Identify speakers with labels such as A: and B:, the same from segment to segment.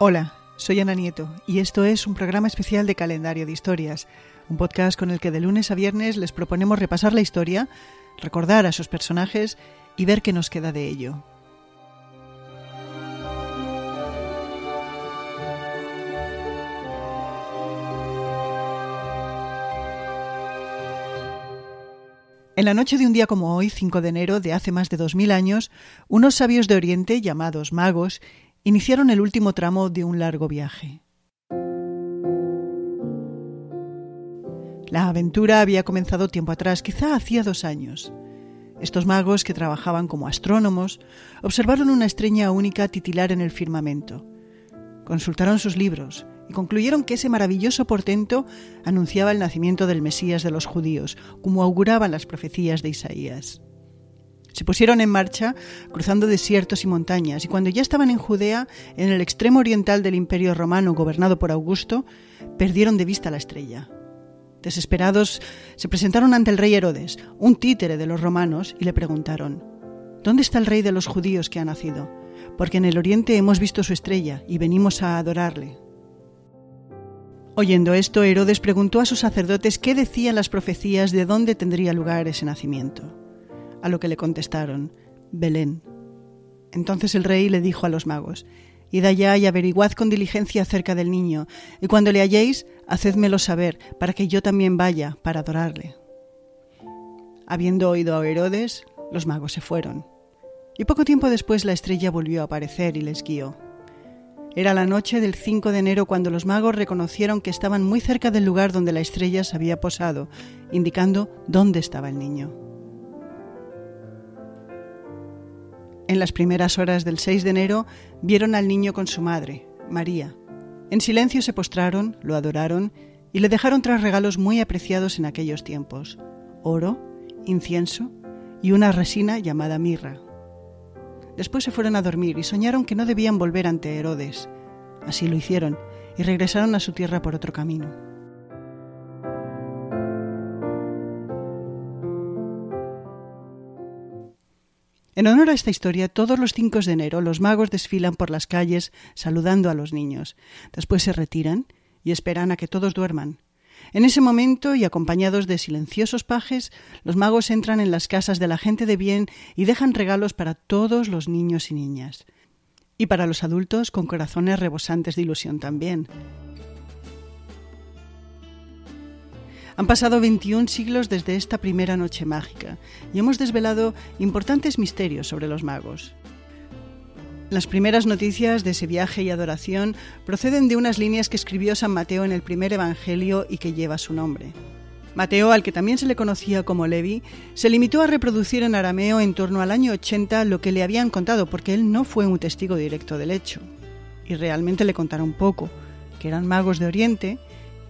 A: Hola, soy Ana Nieto y esto es un programa especial de Calendario de Historias, un podcast con el que de lunes a viernes les proponemos repasar la historia, recordar a sus personajes y ver qué nos queda de ello. En la noche de un día como hoy, 5 de enero de hace más de 2000 años, unos sabios de Oriente, llamados magos, iniciaron el último tramo de un largo viaje. La aventura había comenzado tiempo atrás, quizá hacía dos años. Estos magos, que trabajaban como astrónomos, observaron una estrella única titilar en el firmamento. Consultaron sus libros y concluyeron que ese maravilloso portento anunciaba el nacimiento del Mesías de los judíos, como auguraban las profecías de Isaías. Se pusieron en marcha cruzando desiertos y montañas y cuando ya estaban en Judea, en el extremo oriental del imperio romano gobernado por Augusto, perdieron de vista la estrella. Desesperados, se presentaron ante el rey Herodes, un títere de los romanos, y le preguntaron, ¿Dónde está el rey de los judíos que ha nacido? Porque en el oriente hemos visto su estrella y venimos a adorarle. Oyendo esto, Herodes preguntó a sus sacerdotes qué decían las profecías de dónde tendría lugar ese nacimiento a lo que le contestaron, Belén. Entonces el rey le dijo a los magos, Id allá y averiguad con diligencia acerca del niño, y cuando le halléis, hacedmelo saber, para que yo también vaya para adorarle. Habiendo oído a Herodes, los magos se fueron. Y poco tiempo después la estrella volvió a aparecer y les guió. Era la noche del 5 de enero cuando los magos reconocieron que estaban muy cerca del lugar donde la estrella se había posado, indicando dónde estaba el niño. En las primeras horas del 6 de enero vieron al niño con su madre, María. En silencio se postraron, lo adoraron y le dejaron tres regalos muy apreciados en aquellos tiempos, oro, incienso y una resina llamada mirra. Después se fueron a dormir y soñaron que no debían volver ante Herodes. Así lo hicieron y regresaron a su tierra por otro camino. En honor a esta historia, todos los 5 de enero los magos desfilan por las calles saludando a los niños. Después se retiran y esperan a que todos duerman. En ese momento, y acompañados de silenciosos pajes, los magos entran en las casas de la gente de bien y dejan regalos para todos los niños y niñas. Y para los adultos con corazones rebosantes de ilusión también. Han pasado 21 siglos desde esta primera noche mágica y hemos desvelado importantes misterios sobre los magos. Las primeras noticias de ese viaje y adoración proceden de unas líneas que escribió San Mateo en el primer Evangelio y que lleva su nombre. Mateo, al que también se le conocía como Levi, se limitó a reproducir en arameo en torno al año 80 lo que le habían contado, porque él no fue un testigo directo del hecho. Y realmente le contaron poco, que eran magos de Oriente,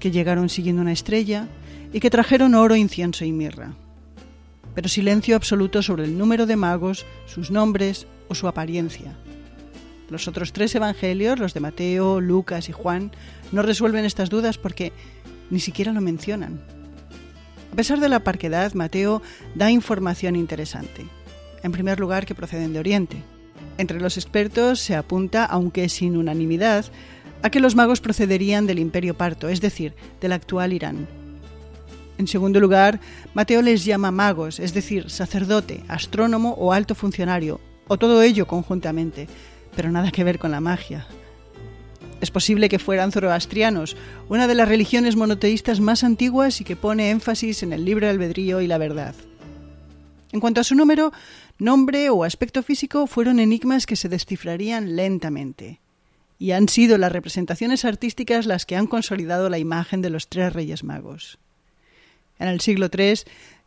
A: que llegaron siguiendo una estrella, y que trajeron oro, incienso y mirra. Pero silencio absoluto sobre el número de magos, sus nombres o su apariencia. Los otros tres evangelios, los de Mateo, Lucas y Juan, no resuelven estas dudas porque ni siquiera lo mencionan. A pesar de la parquedad, Mateo da información interesante. En primer lugar, que proceden de Oriente. Entre los expertos se apunta, aunque sin unanimidad, a que los magos procederían del imperio parto, es decir, del actual Irán. En segundo lugar, Mateo les llama magos, es decir, sacerdote, astrónomo o alto funcionario, o todo ello conjuntamente, pero nada que ver con la magia. Es posible que fueran zoroastrianos, una de las religiones monoteístas más antiguas y que pone énfasis en el libre albedrío y la verdad. En cuanto a su número, nombre o aspecto físico fueron enigmas que se descifrarían lentamente. Y han sido las representaciones artísticas las que han consolidado la imagen de los tres reyes magos. En el siglo III,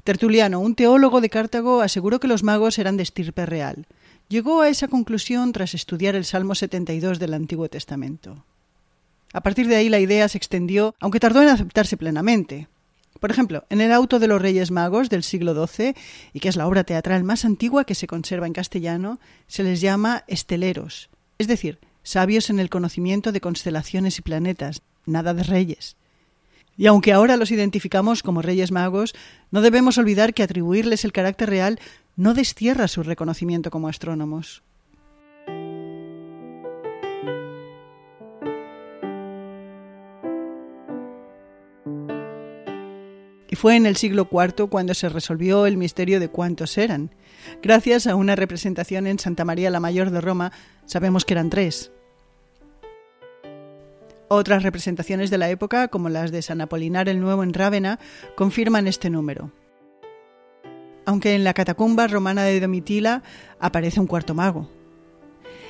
A: Tertuliano, un teólogo de Cartago, aseguró que los magos eran de estirpe real. Llegó a esa conclusión tras estudiar el Salmo 72 del Antiguo Testamento. A partir de ahí la idea se extendió, aunque tardó en aceptarse plenamente. Por ejemplo, en el Auto de los Reyes Magos del siglo XII, y que es la obra teatral más antigua que se conserva en castellano, se les llama esteleros, es decir, sabios en el conocimiento de constelaciones y planetas, nada de reyes. Y aunque ahora los identificamos como reyes magos, no debemos olvidar que atribuirles el carácter real no destierra su reconocimiento como astrónomos. Y fue en el siglo IV cuando se resolvió el misterio de cuántos eran. Gracias a una representación en Santa María la Mayor de Roma, sabemos que eran tres, otras representaciones de la época, como las de San Apolinar el Nuevo en Rávena, confirman este número. Aunque en la catacumba romana de Domitila aparece un cuarto mago.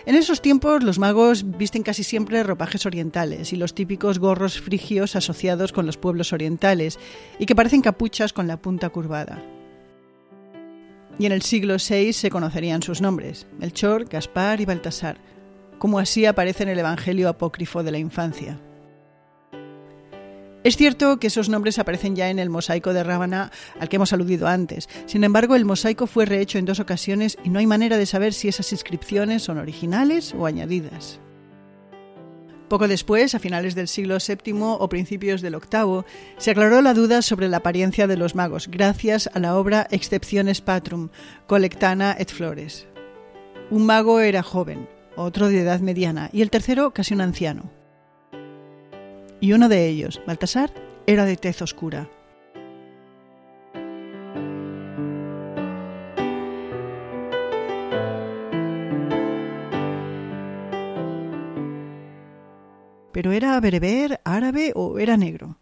A: En esos tiempos los magos visten casi siempre ropajes orientales y los típicos gorros frigios asociados con los pueblos orientales y que parecen capuchas con la punta curvada. Y en el siglo VI se conocerían sus nombres, Melchor, Gaspar y Baltasar, como así aparece en el Evangelio apócrifo de la infancia. Es cierto que esos nombres aparecen ya en el mosaico de Rábana al que hemos aludido antes. Sin embargo, el mosaico fue rehecho en dos ocasiones y no hay manera de saber si esas inscripciones son originales o añadidas. Poco después, a finales del siglo VII o principios del VIII, se aclaró la duda sobre la apariencia de los magos gracias a la obra Excepciones Patrum, Colectana et Flores. Un mago era joven, otro de edad mediana y el tercero casi un anciano. Y uno de ellos, Baltasar, era de tez oscura. Pero era bereber, árabe o era negro.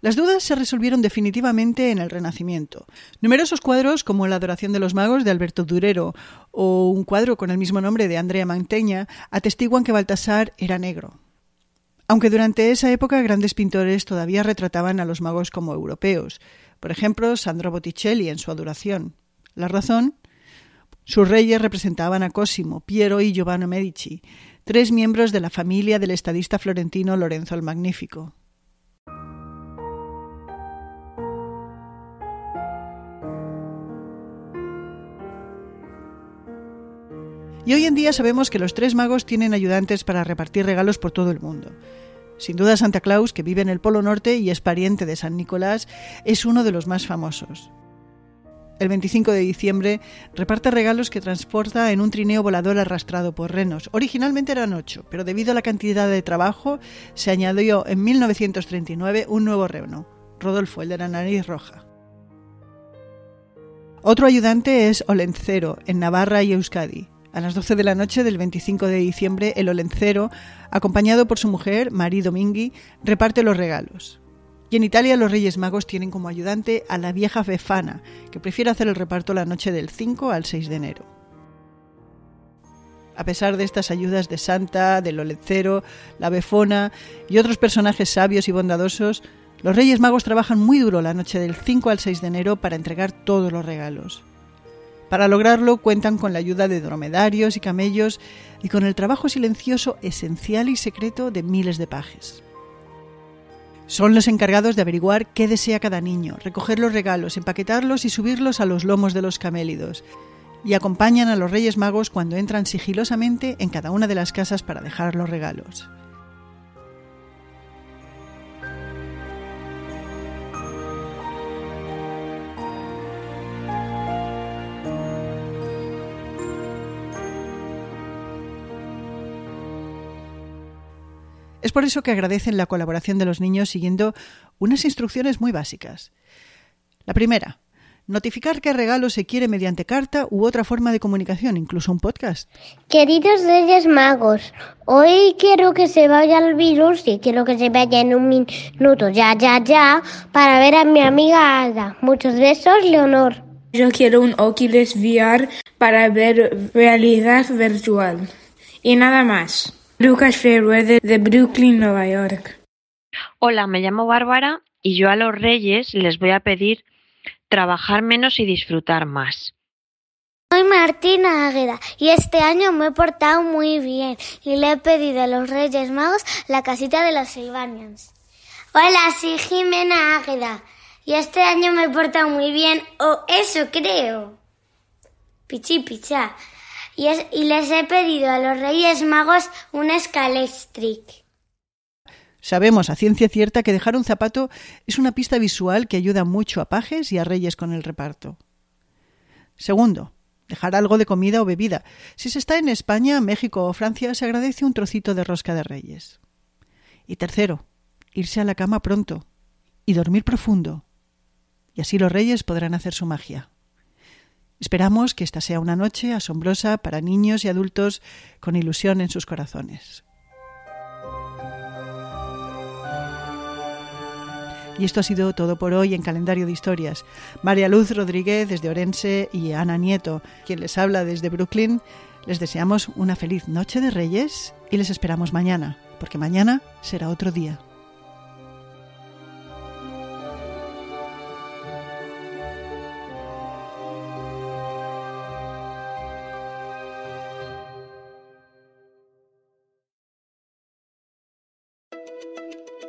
A: Las dudas se resolvieron definitivamente en el Renacimiento. Numerosos cuadros, como La Adoración de los Magos de Alberto Durero o un cuadro con el mismo nombre de Andrea Manteña, atestiguan que Baltasar era negro. Aunque durante esa época grandes pintores todavía retrataban a los magos como europeos, por ejemplo, Sandro Botticelli en su Adoración. La razón, sus reyes representaban a Cosimo, Piero y Giovanni Medici, tres miembros de la familia del estadista florentino Lorenzo el Magnífico. Y hoy en día sabemos que los tres magos tienen ayudantes para repartir regalos por todo el mundo. Sin duda Santa Claus, que vive en el Polo Norte y es pariente de San Nicolás, es uno de los más famosos. El 25 de diciembre reparte regalos que transporta en un trineo volador arrastrado por renos. Originalmente eran ocho, pero debido a la cantidad de trabajo se añadió en 1939 un nuevo reno, Rodolfo, el de la nariz roja. Otro ayudante es Olencero, en Navarra y Euskadi. A las 12 de la noche del 25 de diciembre, el Olencero, acompañado por su mujer, Marie Domingui, reparte los regalos. Y en Italia los Reyes Magos tienen como ayudante a la vieja Befana, que prefiere hacer el reparto la noche del 5 al 6 de enero. A pesar de estas ayudas de Santa, del Olencero, la Befona y otros personajes sabios y bondadosos, los Reyes Magos trabajan muy duro la noche del 5 al 6 de enero para entregar todos los regalos. Para lograrlo cuentan con la ayuda de dromedarios y camellos y con el trabajo silencioso, esencial y secreto de miles de pajes. Son los encargados de averiguar qué desea cada niño, recoger los regalos, empaquetarlos y subirlos a los lomos de los camélidos, y acompañan a los Reyes Magos cuando entran sigilosamente en cada una de las casas para dejar los regalos. Es por eso que agradecen la colaboración de los niños siguiendo unas instrucciones muy básicas. La primera, notificar qué regalo se quiere mediante carta u otra forma de comunicación, incluso un podcast.
B: Queridos Reyes Magos, hoy quiero que se vaya el virus y quiero que se vaya en un minuto, ya, ya, ya, para ver a mi amiga Ada. Muchos besos, Leonor.
C: Yo quiero un Oculus VR para ver realidad virtual. Y nada más. Lucas Fairweather de Brooklyn, Nueva York.
D: Hola, me llamo Bárbara y yo a los Reyes les voy a pedir trabajar menos y disfrutar más.
B: Soy Martina Águeda y este año me he portado muy bien y le he pedido a los Reyes Magos la casita de los Silvanians. Hola, soy Jimena Águeda y este año me he portado muy bien, o eso creo. Pichi picha y, les he pedido a los Reyes Magos un Scalestric.
A: Sabemos a ciencia cierta que dejar un zapato es una pista visual que ayuda mucho a pajes y a reyes con el reparto. Segundo, dejar algo de comida o bebida. Si se está en España, México o Francia, se agradece un trocito de rosca de reyes. Y tercero, irse a la cama pronto y dormir profundo. y así los reyes podrán hacer su magia. Esperamos que esta sea una noche asombrosa para niños y adultos con ilusión en sus corazones. Y esto ha sido todo por hoy en Calendario de Historias. María Luz Rodríguez desde Orense y Ana Nieto, quien les habla desde Brooklyn, les deseamos una feliz noche de Reyes y les esperamos mañana, porque mañana será otro día.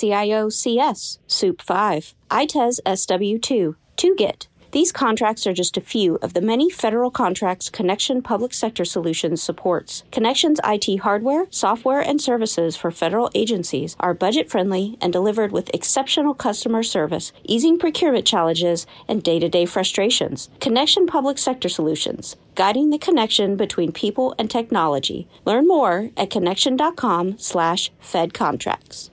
E: CIOCS, SOUP 5, ITES SW2, 2GIT. These contracts are just a few of the many federal contracts Connection Public Sector Solutions supports. Connection's IT hardware, software, and services for federal agencies are budget friendly and delivered with exceptional customer service, easing procurement challenges and day to day frustrations. Connection Public Sector Solutions, guiding the connection between people and technology. Learn more at connection.com slash Fed contracts.